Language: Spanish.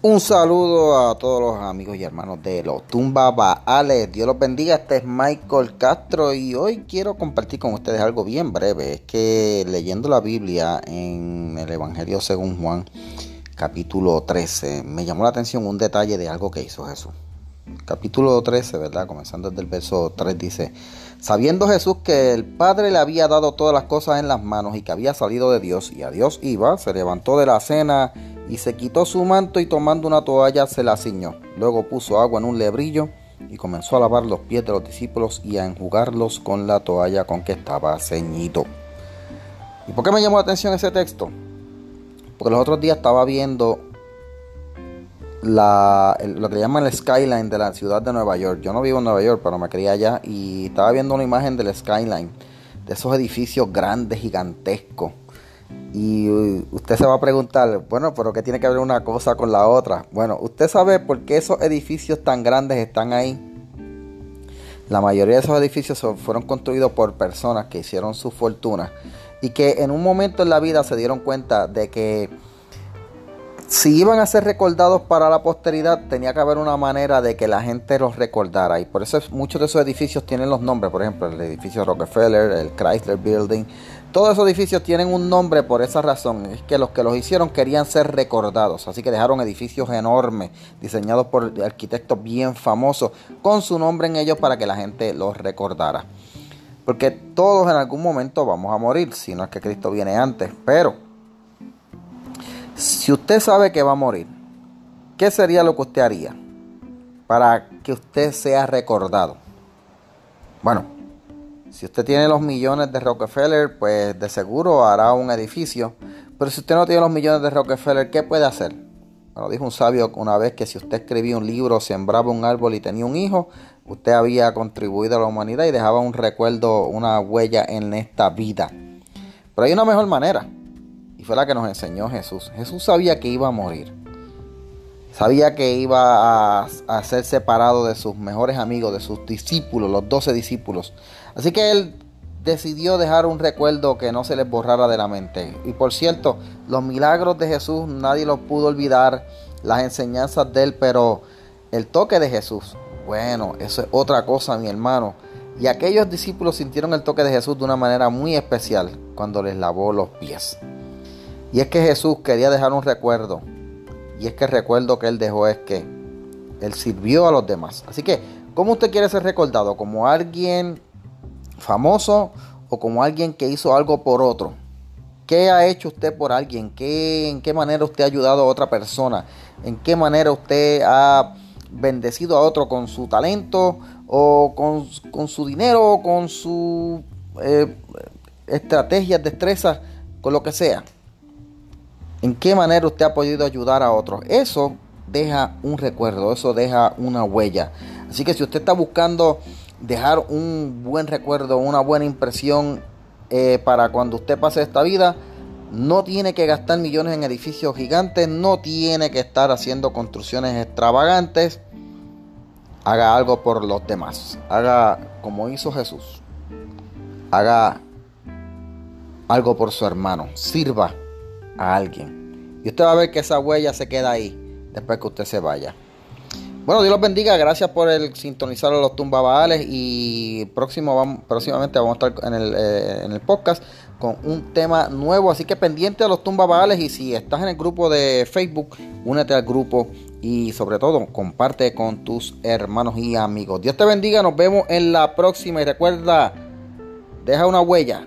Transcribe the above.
Un saludo a todos los amigos y hermanos de los Tumba Baales. Dios los bendiga. Este es Michael Castro y hoy quiero compartir con ustedes algo bien breve. Es que leyendo la Biblia en el Evangelio según Juan, capítulo 13, me llamó la atención un detalle de algo que hizo Jesús. Capítulo 13, ¿verdad? Comenzando desde el verso 3 dice, sabiendo Jesús que el Padre le había dado todas las cosas en las manos y que había salido de Dios y a Dios iba, se levantó de la cena y se quitó su manto y tomando una toalla se la ciñó. Luego puso agua en un lebrillo y comenzó a lavar los pies de los discípulos y a enjugarlos con la toalla con que estaba ceñido. ¿Y por qué me llamó la atención ese texto? Porque los otros días estaba viendo la, lo que llaman el skyline de la ciudad de Nueva York. Yo no vivo en Nueva York, pero me crié allá y estaba viendo una imagen del skyline, de esos edificios grandes, gigantescos y usted se va a preguntar, bueno, pero ¿qué tiene que ver una cosa con la otra? Bueno, usted sabe por qué esos edificios tan grandes están ahí. La mayoría de esos edificios fueron construidos por personas que hicieron su fortuna y que en un momento en la vida se dieron cuenta de que si iban a ser recordados para la posteridad, tenía que haber una manera de que la gente los recordara. Y por eso muchos de esos edificios tienen los nombres. Por ejemplo, el edificio Rockefeller, el Chrysler Building. Todos esos edificios tienen un nombre por esa razón. Es que los que los hicieron querían ser recordados. Así que dejaron edificios enormes, diseñados por arquitectos bien famosos, con su nombre en ellos para que la gente los recordara. Porque todos en algún momento vamos a morir, si no es que Cristo viene antes. Pero si usted sabe que va a morir, ¿qué sería lo que usted haría para que usted sea recordado? Bueno, si usted tiene los millones de Rockefeller, pues de seguro hará un edificio. Pero si usted no tiene los millones de Rockefeller, ¿qué puede hacer? Bueno, dijo un sabio una vez que si usted escribía un libro, sembraba un árbol y tenía un hijo, usted había contribuido a la humanidad y dejaba un recuerdo, una huella en esta vida. Pero hay una mejor manera fue la que nos enseñó Jesús. Jesús sabía que iba a morir. Sabía que iba a, ser separado de sus mejores amigos, de sus discípulos, los doce discípulos. Así que él decidió dejar un recuerdo que no se les borrara de la mente. Y por cierto, los milagros de Jesús nadie los pudo olvidar, las enseñanzas de él, pero el toque de Jesús, bueno, eso es otra cosa, mi hermano. Y aquellos discípulos sintieron el toque de Jesús de una manera muy especial cuando les lavó los pies. Y es que Jesús quería dejar un recuerdo. Y es que el recuerdo que él dejó es que él sirvió a los demás. Así que, ¿cómo usted quiere ser recordado? ¿Como alguien famoso o como alguien que hizo algo por otro? ¿Qué ha hecho usted por alguien? ¿Qué, ¿En qué manera usted ha ayudado a otra persona? ¿En qué manera usted ha bendecido a otro con su talento o con, su dinero o con su eh, estrategias, destrezas, con lo que sea? En qué manera usted ha podido ayudar a otros. Eso deja un recuerdo, eso deja una huella. Así que si usted está buscando dejar un buen recuerdo, una buena impresión eh, para cuando usted pase esta vida, no tiene que gastar millones en edificios gigantes, no tiene que estar haciendo construcciones extravagantes. Haga algo por los demás. Haga como hizo Jesús. Haga algo por su hermano. Sirva a alguien. Y usted va a ver que esa huella se queda ahí después que usted se vaya. Bueno, Dios los bendiga. Gracias por el sintonizar los tumbabales. Y próximo vamos, próximamente vamos a estar en el, eh, en el podcast con un tema nuevo. Así que pendiente a los tumbabales. Y si estás en el grupo de Facebook, únete al grupo. Y sobre todo, comparte con tus hermanos y amigos. Dios te bendiga. Nos vemos en la próxima. Y recuerda, deja una huella.